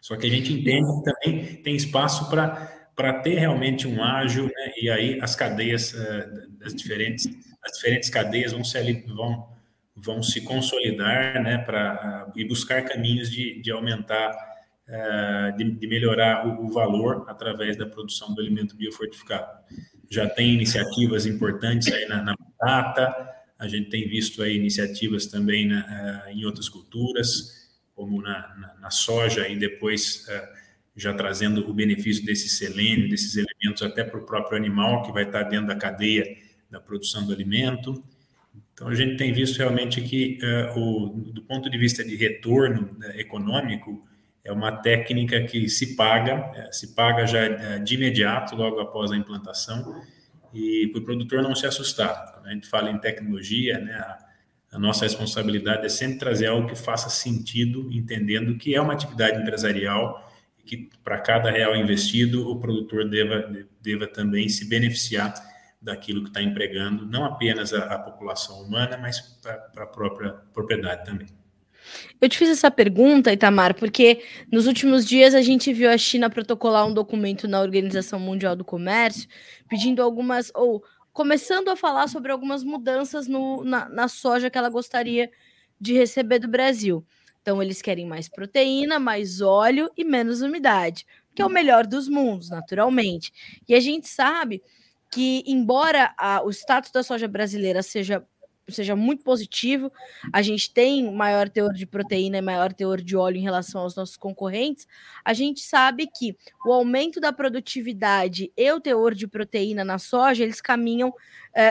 Só que a gente entende que também tem espaço para ter realmente um ágil, né? e aí as cadeias uh, das diferentes, as diferentes cadeias vão se, vão vão se consolidar né, para e buscar caminhos de, de aumentar, uh, de, de, melhorar o, o, valor através da produção do alimento biofortificado. Já tem iniciativas importantes aí na, na batata, a gente tem visto aí iniciativas também na, uh, em outras culturas, como na, na, na soja, e depois uh, já trazendo o benefício desse selênio, desses elementos até para o próprio animal, que vai estar dentro da cadeia da produção do alimento. Então, a gente tem visto realmente que, uh, o, do ponto de vista de retorno né, econômico, é uma técnica que se paga, se paga já de imediato, logo após a implantação, e para o produtor não se assustar. Quando a gente fala em tecnologia, né, a, a nossa responsabilidade é sempre trazer algo que faça sentido, entendendo que é uma atividade empresarial e que, para cada real investido, o produtor deva, deva também se beneficiar daquilo que está empregando, não apenas a, a população humana, mas para a própria propriedade também. Eu te fiz essa pergunta, Itamar, porque nos últimos dias a gente viu a China protocolar um documento na Organização Mundial do Comércio pedindo algumas, ou começando a falar sobre algumas mudanças no, na, na soja que ela gostaria de receber do Brasil. Então, eles querem mais proteína, mais óleo e menos umidade, que é o melhor dos mundos, naturalmente. E a gente sabe que, embora a, o status da soja brasileira seja seja muito positivo. A gente tem maior teor de proteína e maior teor de óleo em relação aos nossos concorrentes. A gente sabe que o aumento da produtividade e o teor de proteína na soja, eles caminham uh,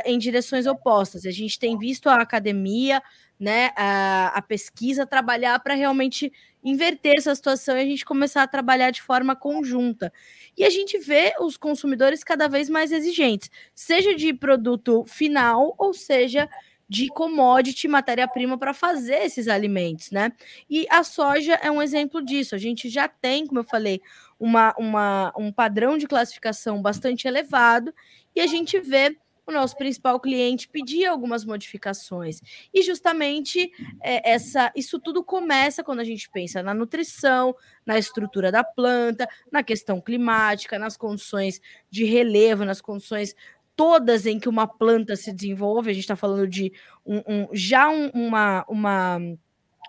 em direções opostas. A gente tem visto a academia, né, a, a pesquisa trabalhar para realmente inverter essa situação e a gente começar a trabalhar de forma conjunta. E a gente vê os consumidores cada vez mais exigentes, seja de produto final ou seja de commodity, matéria-prima para fazer esses alimentos, né? E a soja é um exemplo disso. A gente já tem, como eu falei, uma, uma, um padrão de classificação bastante elevado e a gente vê o nosso principal cliente pedir algumas modificações. E justamente é, essa, isso tudo começa quando a gente pensa na nutrição, na estrutura da planta, na questão climática, nas condições de relevo, nas condições todas em que uma planta se desenvolve, a gente está falando de um, um já um, uma, uma,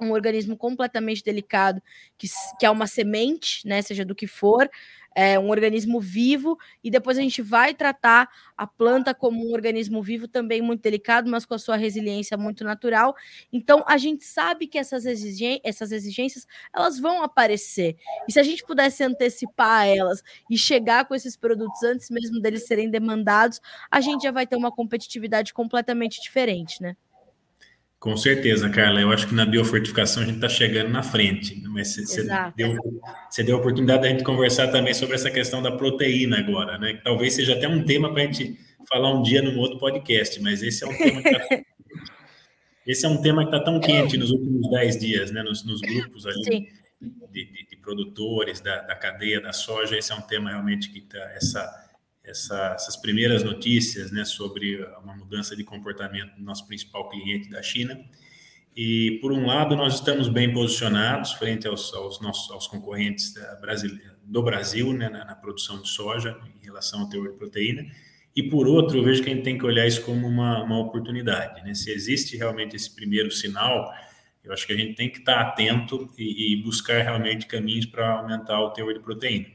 um organismo completamente delicado, que, que é uma semente, né, seja do que for, é um organismo vivo, e depois a gente vai tratar a planta como um organismo vivo também muito delicado, mas com a sua resiliência muito natural. Então, a gente sabe que essas, exigen essas exigências elas vão aparecer. E se a gente pudesse antecipar elas e chegar com esses produtos antes mesmo deles serem demandados, a gente já vai ter uma competitividade completamente diferente, né? Com certeza, Carla. Eu acho que na biofortificação a gente está chegando na frente. Mas você deu, deu a oportunidade da gente conversar também sobre essa questão da proteína agora, né? Talvez seja até um tema para a gente falar um dia num outro podcast, mas esse é um tema que está <laughs> esse é um tema que está tão quente nos últimos dez dias, né? Nos, nos grupos ali de, de, de, produtores da, da, cadeia da soja. Esse é um tema realmente que está essa essa, essas primeiras notícias né, sobre uma mudança de comportamento do nosso principal cliente da China. E, por um lado, nós estamos bem posicionados frente aos, aos nossos aos concorrentes do Brasil né, na, na, produção de soja em relação ao teor de proteína. E, por outro, eu vejo que a gente tem que olhar isso como uma, uma oportunidade. Né? Se existe realmente esse primeiro sinal, eu acho que a gente tem que estar atento e, e buscar realmente caminhos para aumentar o teor de proteína.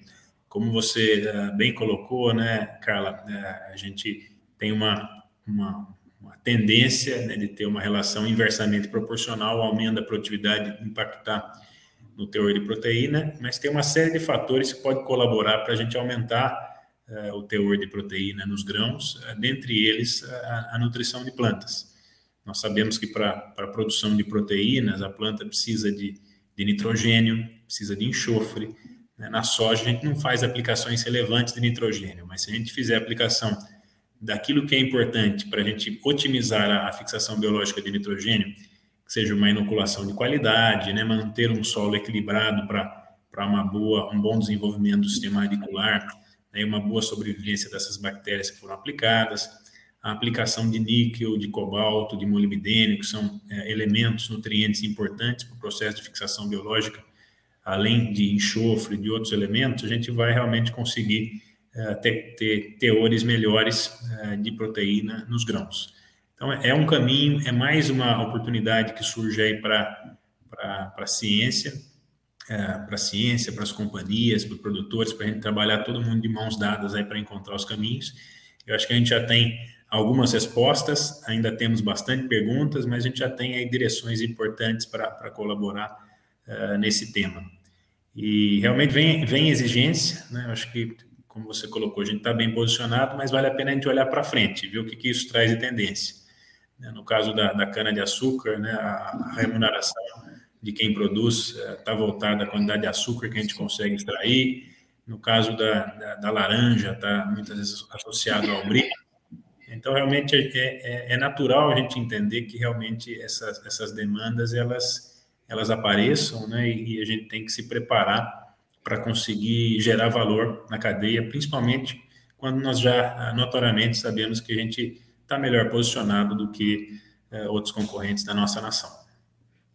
Como você uh, bem colocou, né, Carla, uh, a gente tem uma, uma, uma tendência né, de ter uma relação inversamente proporcional ao aumento da produtividade impactar no teor de proteína, mas tem uma série de fatores que podem colaborar para a gente aumentar uh, o teor de proteína nos grãos, dentre eles a, a, nutrição de plantas. Nós sabemos que para a produção de proteínas, a planta precisa de, de nitrogênio, precisa de enxofre? Na soja, a gente não faz aplicações relevantes de nitrogênio, mas se a gente fizer aplicação daquilo que é importante para a gente otimizar a, a, fixação biológica de nitrogênio, que seja uma inoculação de qualidade, né? manter um solo equilibrado para uma boa, um bom desenvolvimento do sistema radicular, né? uma boa sobrevivência dessas bactérias que foram aplicadas, a aplicação de níquel, de cobalto, de molibdênio, que são é, elementos nutrientes importantes para o processo de fixação biológica além de enxofre, de outros elementos, a gente vai realmente conseguir uh, ter, ter, teores melhores uh, de proteína nos grãos. Então, é um caminho, é mais uma oportunidade que surge aí para a ciência, uh, para a ciência, para as companhias, para os produtores, para a gente trabalhar todo mundo de mãos dadas aí para encontrar os caminhos. Eu acho que a gente já tem algumas respostas, ainda temos bastante perguntas, mas a gente já tem aí direções importantes para colaborar uh, nesse tema. E realmente vem, vem exigência, né? Acho que, como você colocou, a gente está bem posicionado, mas vale a pena a gente olhar para frente, ver o que, que, isso traz de tendência. Né? No caso da, da cana-de-açúcar, né? a, a remuneração de quem produz está eh, voltada à quantidade de açúcar que a gente consegue extrair. No caso da, da, da laranja, está muitas vezes associado ao brilho. Então, realmente, é, é, é, natural a gente entender que realmente essas, essas demandas, elas elas apareçam, né? E a gente tem que se preparar para conseguir gerar valor na cadeia, principalmente quando nós já ah, notoriamente sabemos que a gente está melhor posicionado do que uh, outros concorrentes da nossa nação.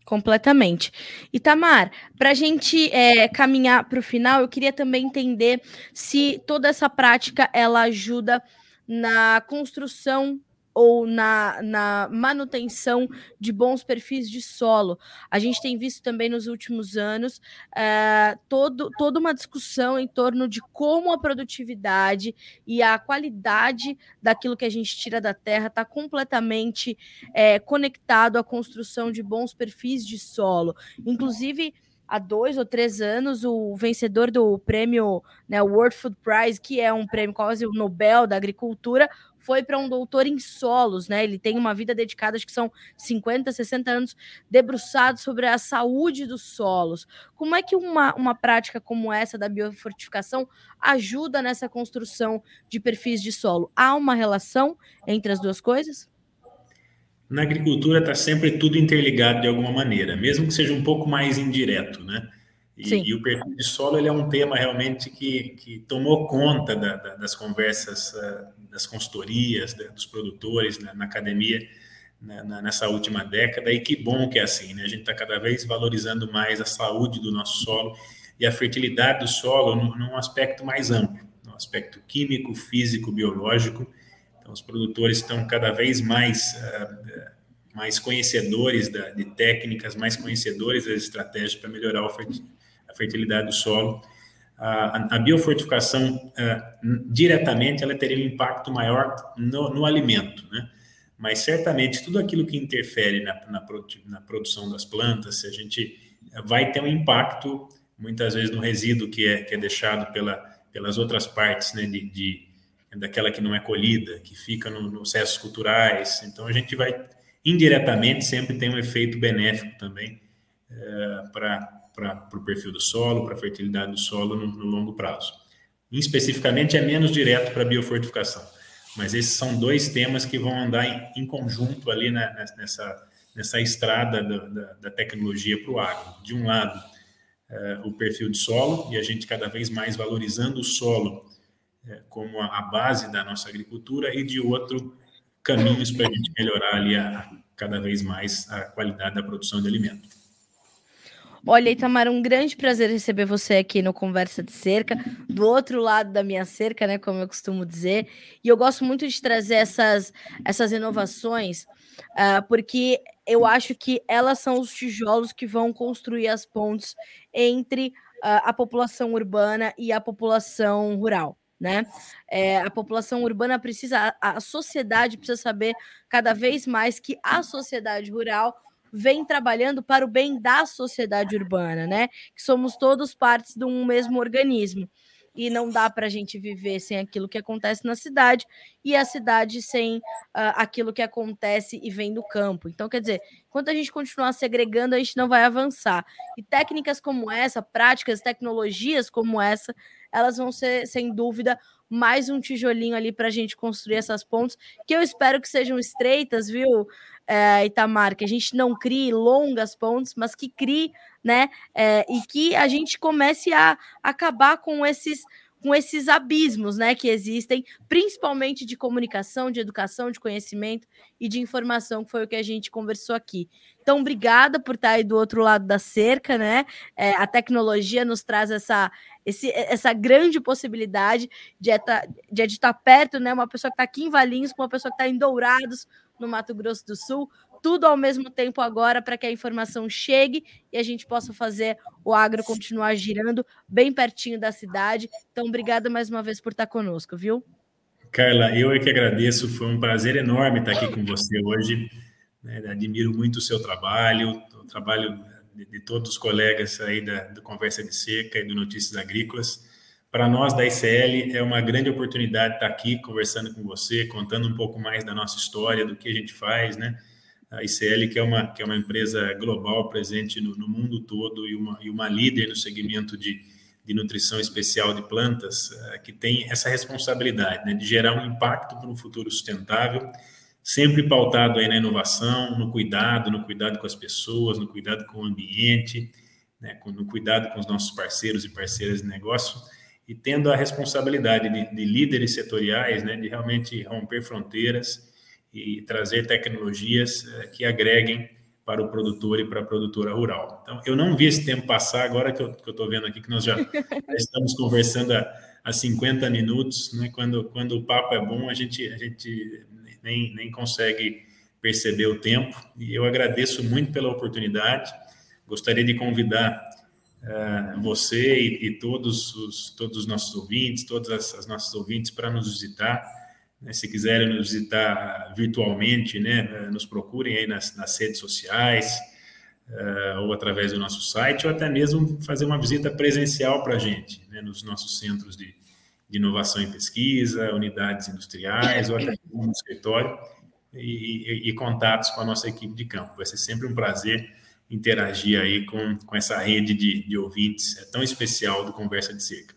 Completamente. Itamar, para a gente é, caminhar para o final, eu queria também entender se toda essa prática ela ajuda na construção ou na, na manutenção de bons perfis de solo. A gente tem visto também nos últimos anos uh, todo, toda uma discussão em torno de como a produtividade e a qualidade daquilo que a gente tira da terra está completamente é, conectado à construção de bons perfis de solo. Inclusive, há dois ou três anos, o vencedor do prêmio né, World Food Prize, que é um prêmio quase o Nobel da Agricultura, foi para um doutor em solos, né? Ele tem uma vida dedicada, acho que são 50, 60 anos, debruçado sobre a saúde dos solos. Como é que uma, uma prática como essa da biofortificação ajuda nessa construção de perfis de solo? Há uma relação entre as duas coisas? Na agricultura está sempre tudo interligado de alguma maneira, mesmo que seja um pouco mais indireto, né? E, e, o perfil de solo ele é um tema realmente que, que tomou conta da, da, das conversas uh, das consultorias, dos produtores né, na academia né, nessa última década, e que bom que é assim, né? A gente está cada vez valorizando mais a saúde do nosso solo e a fertilidade do solo num, num aspecto mais amplo, no aspecto químico, físico, biológico. Então, os produtores estão cada vez mais, uh, mais conhecedores da, de técnicas, mais conhecedores das estratégias para melhorar a fertilidade do solo a, biofortificação uh, diretamente ela teria um impacto maior no, no, alimento, né? Mas certamente tudo aquilo que interfere na, na, na, produção das plantas, a gente vai ter um impacto muitas vezes no resíduo que é, que é deixado pela, pelas outras partes, né? De, de daquela que não é colhida, que fica no, nos cestos culturais. Então a gente vai indiretamente sempre tem um efeito benéfico também uh, para para o perfil do solo, para a fertilidade do solo no, no longo prazo. E, especificamente, é menos direto para a biofortificação. Mas esses são dois temas que vão andar em, em conjunto ali na, nessa, nessa estrada da, da, da tecnologia para o agro. De um lado, uh, o perfil de solo, e a gente cada vez mais valorizando o solo uh, como a, a, base da nossa agricultura, e de outro, caminhos para a gente melhorar ali a, cada vez mais a qualidade da produção de alimentos. Olha, Itamar, um grande prazer receber você aqui no Conversa de Cerca, do outro lado da minha cerca, né, como eu costumo dizer. E eu gosto muito de trazer essas, essas inovações, uh, porque eu acho que elas são os tijolos que vão construir as pontes entre uh, a população urbana e a população rural. Né? É, a população urbana precisa, a, a sociedade precisa saber cada vez mais que a sociedade rural vem trabalhando para o bem da sociedade urbana, né? Que somos todos partes de um mesmo organismo. E não dá para a gente viver sem aquilo que acontece na cidade e a cidade sem uh, aquilo que acontece e vem do campo. Então, quer dizer, enquanto a gente continuar segregando, a gente não vai avançar. E técnicas como essa, práticas, tecnologias como essa, elas vão ser, sem dúvida, mais um tijolinho ali para a gente construir essas pontes, que eu espero que sejam estreitas, viu, é, Itamar? Que a gente não crie longas pontes, mas que crie, né? É, e que a gente comece a acabar com esses com esses abismos né, que existem, principalmente de comunicação, de educação, de conhecimento e de informação, que foi o que a gente conversou aqui. Então, obrigada por estar aí do outro lado da cerca, né? É, a tecnologia nos traz essa, esse, essa grande possibilidade de, eta, de estar perto, né? Uma pessoa que está aqui em Valinhos com uma pessoa que está em Dourados, no Mato Grosso do Sul, tudo ao mesmo tempo agora para que a informação chegue e a gente possa fazer o agro continuar girando bem pertinho da cidade. Então, obrigada mais uma vez por estar conosco, viu? Carla, eu é que agradeço, foi um prazer enorme estar aqui com você hoje. Né? Admiro muito o seu trabalho, o trabalho de, todos os colegas aí da, Conversa de Seca e do Notícias Agrícolas. Para nós da ICL é uma grande oportunidade estar aqui conversando com você, contando um pouco mais da nossa história, do que a gente faz, né? A ICL, que é uma, que é uma empresa global presente no, no mundo todo e uma, e uma líder no segmento de, de nutrição especial de plantas, uh, que tem essa responsabilidade né, de gerar um impacto para um futuro sustentável, sempre pautado aí na inovação, no cuidado, no cuidado com as pessoas, no cuidado com o ambiente, né, no cuidado com os nossos parceiros e parceiras de negócio, e tendo a responsabilidade de, de líderes setoriais, né, de realmente romper fronteiras, e trazer tecnologias eh, que agreguem para o produtor e para a produtora rural. Então, eu não vi esse tempo passar, agora que eu estou vendo aqui que nós já, <laughs> já estamos conversando há, há 50 minutos, né? quando, quando o papo é bom, a gente, a gente nem, nem consegue perceber o tempo, e eu agradeço muito pela oportunidade, gostaria de convidar uh, você e, e, todos, os, todos os nossos ouvintes, todas as, as nossas ouvintes para nos visitar, né, se quiserem nos visitar virtualmente, né, nos procurem aí nas, nas redes sociais uh, ou através do nosso site, ou até mesmo fazer uma visita presencial para a gente, né, nos nossos centros de, de, inovação e pesquisa, unidades industriais ou até <laughs> no escritório e, e, e, contatos com a nossa equipe de campo. Vai ser sempre um prazer interagir aí com, com essa rede de, de ouvintes é tão especial do Conversa de Cerca.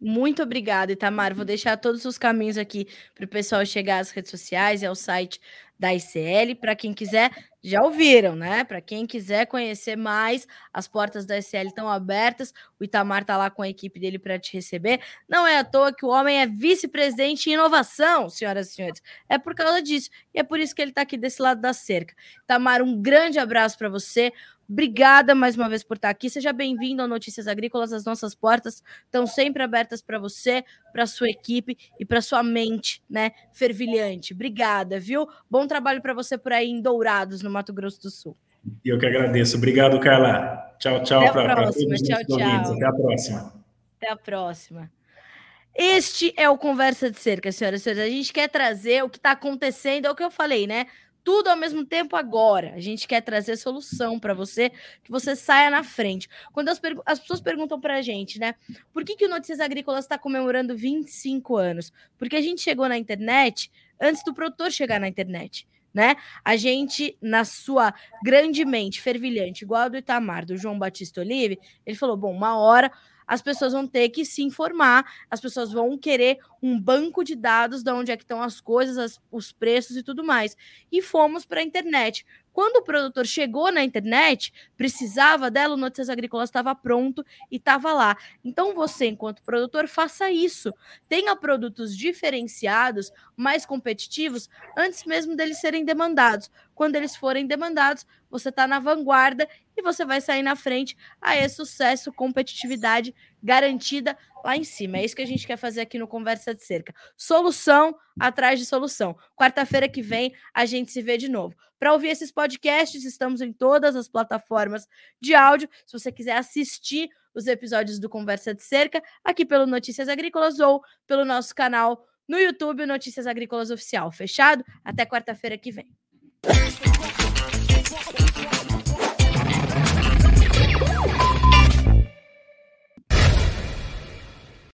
Muito obrigada, Itamar. Vou deixar todos os caminhos aqui para o pessoal chegar às redes sociais e ao site da ICL. Para quem quiser, já ouviram, né? Para quem quiser conhecer mais, as portas da ICL estão abertas. O Itamar está lá com a equipe dele para te receber. Não é à toa que o homem é vice-presidente em inovação, senhoras e senhores. É por causa disso. E é por isso que ele está aqui desse lado da cerca. Itamar, um grande abraço para você. Obrigada mais uma vez por estar aqui. Seja bem-vindo ao Notícias Agrícolas. As nossas portas estão sempre abertas para você, para sua equipe e para sua mente, né, fervilhante. Obrigada, viu? Bom trabalho para você por aí em Dourados, no Mato Grosso do Sul. Eu que agradeço. Obrigado, Carla. Tchau, tchau para todos. Tchau, tchau. Até a próxima. Até a próxima. Este é o Conversa de Cerca, senhoras e senhores. A gente quer trazer o que está acontecendo, é o que eu falei, né? Tudo ao mesmo tempo agora. A gente quer trazer solução para você, que você saia na frente. Quando as, as pessoas perguntam para a gente, né, por que, que o Notícias Agrícolas está comemorando 25 anos? Porque a gente chegou na internet antes do produtor chegar na internet. Né? A gente, na sua grande mente fervilhante, igual a do Itamar, do João Batista Olive, ele falou: bom, uma hora as pessoas vão ter que se informar, as pessoas vão querer um banco de dados de onde é que estão as coisas, as, os preços e tudo mais. E fomos para a internet. Quando o produtor chegou na internet, precisava dela, o Notícias Agrícolas estava pronto e estava lá. Então você, enquanto produtor, faça isso. Tenha produtos diferenciados, mais competitivos, antes mesmo deles serem demandados. Quando eles forem demandados, você está na vanguarda e você vai sair na frente. Aí é sucesso, competitividade garantida lá em cima. É isso que a gente quer fazer aqui no Conversa de Cerca. Solução atrás de solução. Quarta-feira que vem a gente se vê de novo. Para ouvir esses podcasts, estamos em todas as plataformas de áudio. Se você quiser assistir os episódios do Conversa de Cerca, aqui pelo Notícias Agrícolas ou pelo nosso canal no YouTube, Notícias Agrícolas Oficial. Fechado? Até quarta-feira que vem.